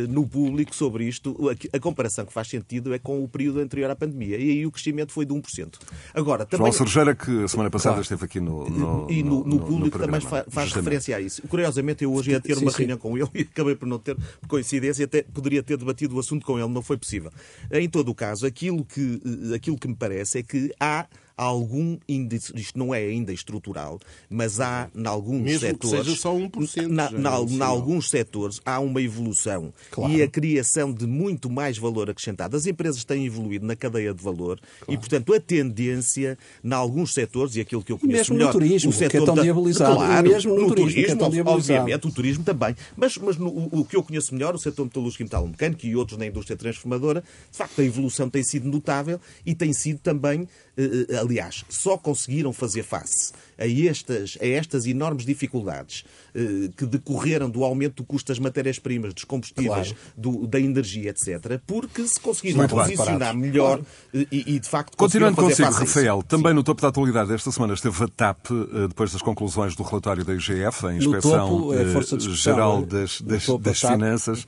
no público sobre isto, a, comparação que faz sentido é com o período anterior à pandemia. E aí o crescimento foi de 1%. Agora, também... João Sergeira, que a semana passada claro. esteve aqui no, no E no, no, no público também faz, faz referência a isso. Curiosamente, eu hoje ia ter sim, uma sim. reunião com ele e acabei por não ter, coincidência, até poderia ter debatido o assunto com ele, não foi possível. Em todo o caso, aquilo que, aquilo que me parece é que há algum índice, isto não é ainda estrutural, mas há em alguns Mesmo setores. Que seja só 1%. Na, na, em alguns setores há uma evolução claro. e a criação de muito mais valor acrescentado. As empresas têm evoluído na cadeia de valor claro. e, portanto, a tendência, em alguns setores, e aquilo que eu conheço mesmo melhor, no turismo, o setor que é tão da... diabolizado. Claro, mesmo no, no turismo, turismo, é obviamente, o turismo também. Mas, mas no, o que eu conheço melhor, o setor metalúrgico e metalomecânico e outros na indústria transformadora, de facto, a evolução tem sido notável e tem sido também, aliás, só conseguiram fazer face a estas, a estas enormes dificuldades eh, que decorreram do aumento do custo das matérias-primas, dos combustíveis, claro. do, da energia, etc., porque se conseguiram Muito posicionar bem, melhor claro. e, e, de facto, Continuando consigo, Rafael, também Sim. no topo da atualidade esta semana esteve a TAP, eh, depois das conclusões do relatório da IGF, a Inspeção topo, é Geral é? das, das, das Finanças,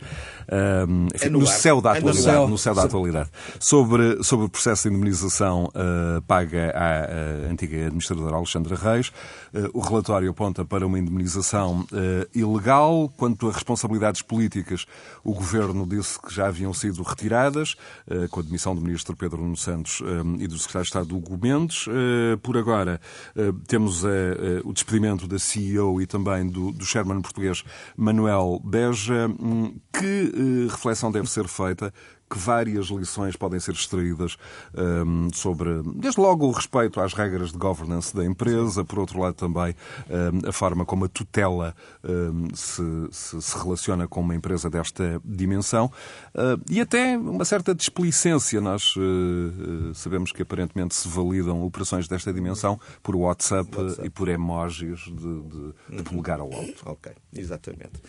um, enfim, é no, céu da atualidade, no céu da atualidade, sobre, sobre o processo de indemnização uh, paga à, à antiga administradora Alexandra Reis. Uh, o relatório aponta para uma indemnização uh, ilegal. Quanto a responsabilidades políticas, o Governo disse que já haviam sido retiradas, uh, com a demissão do Ministro Pedro Nuno Santos e do Secretário de Estado Hugo Mendes. Por agora, temos o despedimento da CEO e também do, do Sherman português Manuel Beja. Hum, que reflexão deve ser feita que várias lições podem ser extraídas um, sobre, desde logo, o respeito às regras de governance da empresa, por outro lado, também um, a forma como a tutela um, se, se, se, relaciona com uma empresa desta dimensão uh, e até uma certa displicência. Nós uh, sabemos que aparentemente se validam operações desta dimensão por WhatsApp, WhatsApp. e por emojis de, de, de polegar ao alto. Ok, exatamente.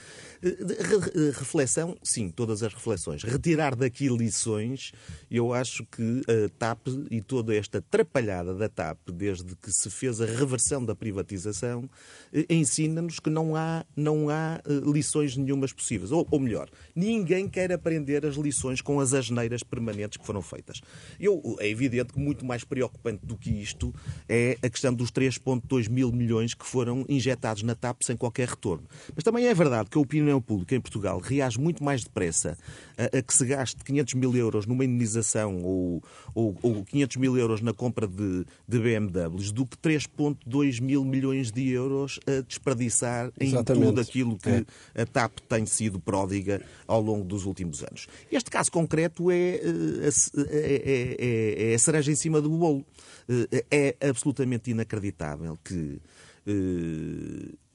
Reflexão, sim, todas as reflexões. Retirar daqui lições, eu acho que a TAP e toda esta atrapalhada da TAP, desde que se fez a reversão da privatização, eh, ensina-nos que não há, não há eh, lições nenhumas possíveis. Ou, ou melhor, ninguém quer aprender as lições com as asneiras permanentes que foram feitas. Eu, é evidente que muito mais preocupante do que isto é a questão dos 3,2 mil milhões que foram injetados na TAP sem qualquer retorno. Mas também é verdade que a opinião opinião pública em Portugal reage muito mais depressa a, a que se gaste 500 mil euros numa indenização ou, ou, ou 500 mil euros na compra de, de BMWs do que 3,2 mil milhões de euros a desperdiçar em Exatamente. tudo aquilo que é. a TAP tem sido pródiga ao longo dos últimos anos. Este caso concreto é, é, é, é, é a cereja em cima do bolo. É absolutamente inacreditável que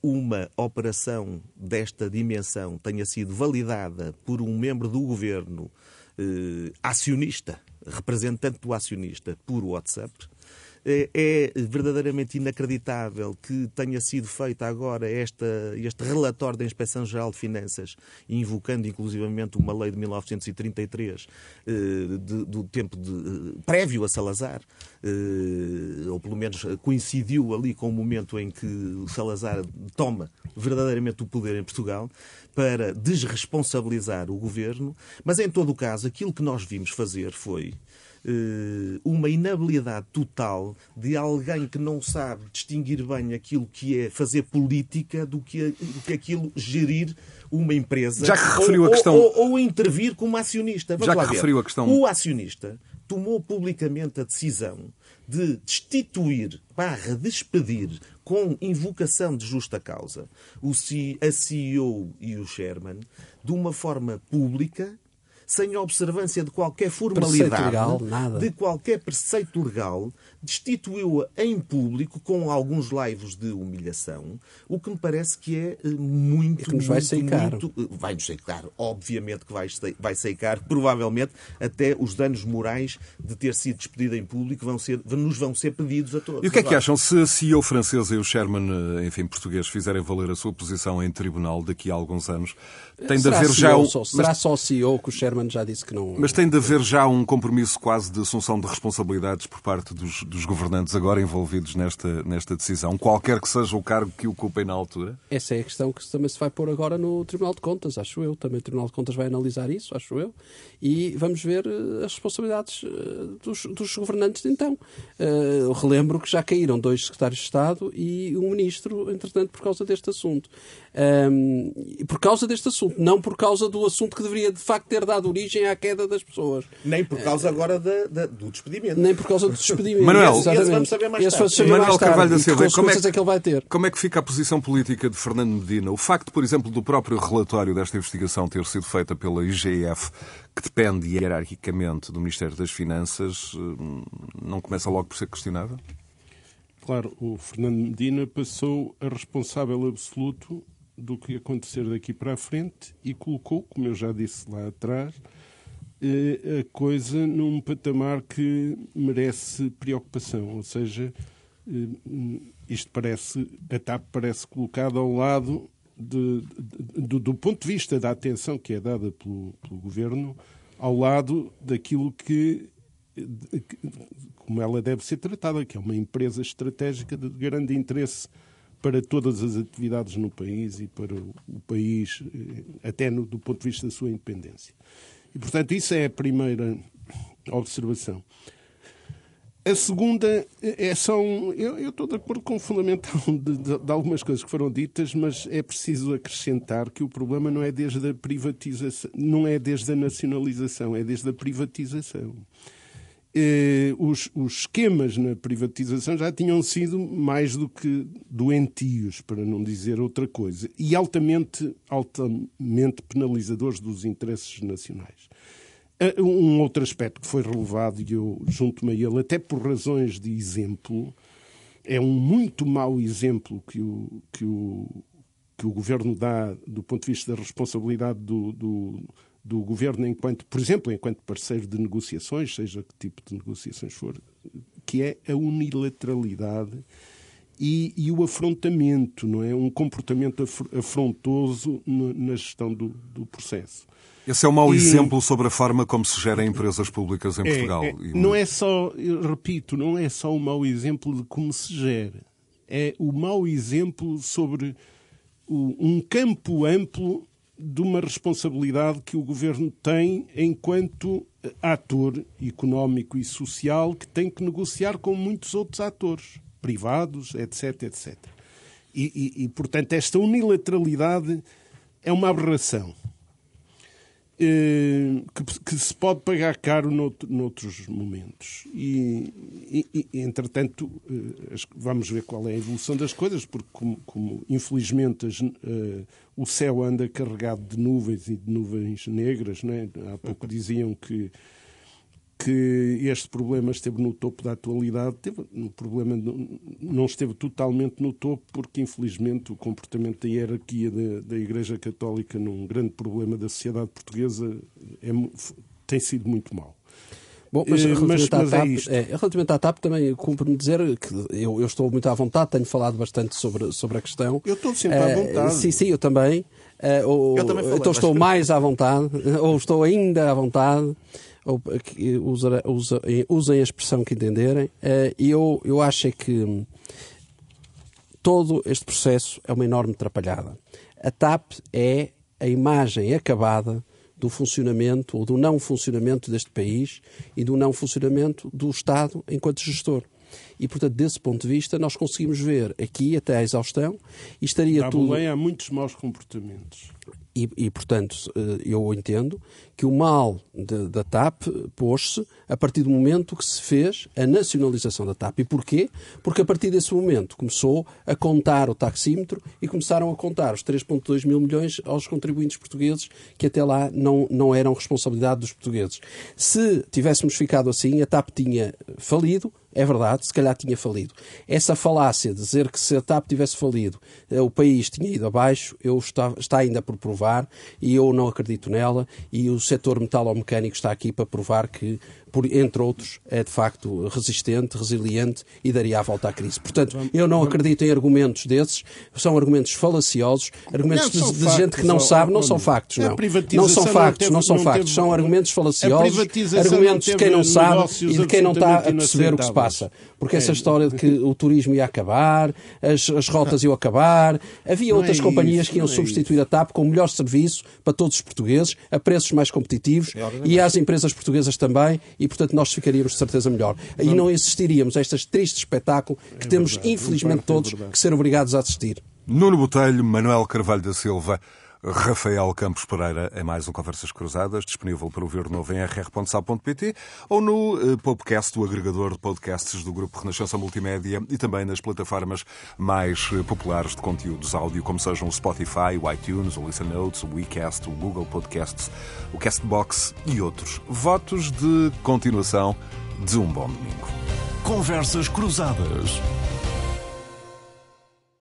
uma operação desta dimensão tenha sido validada por um membro do governo eh, acionista, representante do acionista, por WhatsApp, é, é verdadeiramente inacreditável que tenha sido feita agora esta, este relatório da Inspeção-Geral de Finanças, invocando inclusivamente uma lei de 1933, eh, de, do tempo de, eh, prévio a Salazar, eh, ou pelo menos coincidiu ali com o momento em que Salazar toma verdadeiramente o poder em Portugal, para desresponsabilizar o governo, mas em todo o caso, aquilo que nós vimos fazer foi uma inabilidade total de alguém que não sabe distinguir bem aquilo que é fazer política do que, do que aquilo gerir uma empresa. Já que referiu ou, a questão. Ou, ou, ou intervir como acionista. Vamos Já que referiu a questão. O acionista tomou publicamente a decisão de destituir, barra despedir, com invocação de justa causa, a CEO e o Sherman, de uma forma pública sem observância de qualquer formalidade, legal, de qualquer preceito legal, destituiu-a em público com alguns laivos de humilhação, o que me parece que é eh, muito, é que nos vai muito, sair caro. Muito, eh, vai nos sair caro. Obviamente que vai, vai sair caro. Provavelmente até os danos morais de ter sido despedida em público vão ser, nos vão ser pedidos a todos. E o que é que acham se a CEO francesa e o Sherman, eh, enfim, português, fizerem valer a sua posição em tribunal daqui a alguns anos? Tem de haver já... Só, será só o CEO que o Sherman já disse que não. Mas tem de haver já um compromisso quase de assunção de responsabilidades por parte dos, dos governantes agora envolvidos nesta, nesta decisão, qualquer que seja o cargo que ocupem na altura? Essa é a questão que também se vai pôr agora no Tribunal de Contas, acho eu. Também o Tribunal de Contas vai analisar isso, acho eu. E vamos ver eh, as responsabilidades eh, dos, dos governantes de então. Uh, relembro que já caíram dois secretários de Estado e um ministro, entretanto, por causa deste assunto. Um, por causa deste assunto, não por causa do assunto que deveria de facto ter dado origem à queda das pessoas. Nem por causa agora da, da, do despedimento. Nem por causa do despedimento. Manuel, esse vamos saber mais tarde. Saber Manuel mais tarde. Carvalho da Silva, como é, que, é que ele vai ter? Como é que fica a posição política de Fernando Medina? O facto, por exemplo, do próprio relatório desta investigação ter sido feita pela IGF, que depende hierarquicamente do Ministério das Finanças, hum, não começa logo por ser questionável? Claro, o Fernando Medina passou a responsável absoluto do que acontecer daqui para a frente e colocou, como eu já disse lá atrás, eh, a coisa num patamar que merece preocupação. Ou seja, eh, isto parece, a TAP parece colocada ao lado de, de, do ponto de vista da atenção que é dada pelo, pelo governo, ao lado daquilo que como ela deve ser tratada, que é uma empresa estratégica de grande interesse para todas as atividades no país e para o país, eh, até no, do ponto de vista da sua independência. E, portanto, isso é a primeira observação. A segunda é só um. Eu, eu estou de acordo com o fundamental de, de, de, algumas coisas que foram ditas, mas é preciso acrescentar que o problema não é desde a privatização, não é desde a nacionalização, é desde a privatização eh, os, os, esquemas na privatização já tinham sido mais do que doentios, para não dizer outra coisa, e altamente, altamente penalizadores dos interesses nacionais. Eh, um outro aspecto que foi relevado, e eu junto-me a ele, até por razões de exemplo, é um muito mau exemplo que o, que o, que o governo dá do ponto de vista da responsabilidade do, do do governo enquanto, por exemplo, enquanto parceiro de negociações, seja que tipo de negociações for, que é a unilateralidade e, e o afrontamento, não é? Um comportamento afrontoso na gestão do, do processo. Esse é um mau e, exemplo sobre a forma como se gerem empresas públicas em é, Portugal. É, não é só, repito, não é só um mau exemplo de como se gera. É o mau exemplo sobre o, um campo amplo de uma responsabilidade que o governo tem enquanto ator económico e social que tem que negociar com muitos outros atores, privados, etc, etc. E, e, e portanto, esta unilateralidade é uma aberração. Eh, que, que, se pode pagar caro nout, noutros momentos. E, e, e, entretanto, eh, vamos ver qual é a evolução das coisas, porque, como, como infelizmente as, uh, o céu anda carregado de nuvens e de nuvens negras, né? há pouco diziam que que este problema esteve no topo da atualidade. Teve, o problema não esteve totalmente no topo, porque, infelizmente, o comportamento da hierarquia da, da Igreja Católica num grande problema da sociedade portuguesa é, tem sido muito mau. Bom, mas eh, relativamente, mas, à, TAP, é, é, relativamente à TAP também cumpre-me dizer que eu, eu, estou muito à vontade, tenho falado bastante sobre, sobre a questão. Eu estou sempre à eh, vontade. Sim, sim, eu também. Uh, ou, eu também falei, então estou mais à vontade, ou estou ainda à vontade ou usa, usem a expressão que entenderem. Eh, eu, eu acho é que todo este processo é uma enorme atrapalhada. A TAP é a imagem acabada do funcionamento ou do não funcionamento deste país e do não funcionamento do Estado enquanto gestor. E, portanto, desse ponto de vista, nós conseguimos ver aqui até à exaustão e estaria Na tudo. há muitos maus comportamentos. E, e, portanto, eh, eu entendo que o mal de, da TAP pôs-se a partir do momento que se fez a nacionalização da TAP. E porquê? Porque a partir desse momento começou a contar o taxímetro e começaram a contar os 3,2 mil milhões aos contribuintes portugueses que até lá não, não eram responsabilidade dos portugueses. Se tivéssemos ficado assim, a TAP tinha falido, é verdade, se calhar tinha falido. Essa falácia de dizer que se a TAP tivesse falido, eh, o país tinha ido abaixo, eu está, está ainda por provar e eu não acredito nela e o setor metalomecânico está aqui para provar que por, entre outros, é de facto resistente, resiliente e daria a volta à crise. Portanto, eu não acredito em argumentos desses, são argumentos falaciosos, argumentos Não, de, de gente que não sabe, não são factos, não. Não são factos, não são factos, são argumentos falaciosos, argumentos de quem não sabe e de quem não está a perceber o que se passa. Porque essa história de que o turismo ia acabar, as, as rotas iam acabar, havia Não outras é companhias que iam é substituir a TAP com o melhor serviço para todos os portugueses, a preços mais competitivos e às empresas portuguesas também, e portanto nós ficaríamos de certeza melhor. E não existiríamos a este triste espetáculo que temos, verdade, infelizmente, é todos verdade. que ser obrigados a assistir. Nuno Botelho, Manuel Carvalho da Silva, Rafael Campos Pereira em mais um Conversas Cruzadas, disponível para ouvir de novo em rr.sal.pt ou no eh, podcast, o agregador de podcasts do Grupo Renascença Multimédia e também nas plataformas mais eh, populares de conteúdos áudio, como sejam o Spotify, o iTunes, o Listen Notes, o WeCast, o Google Podcasts, o Castbox e outros. Votos de continuação de um bom domingo. Conversas Cruzadas.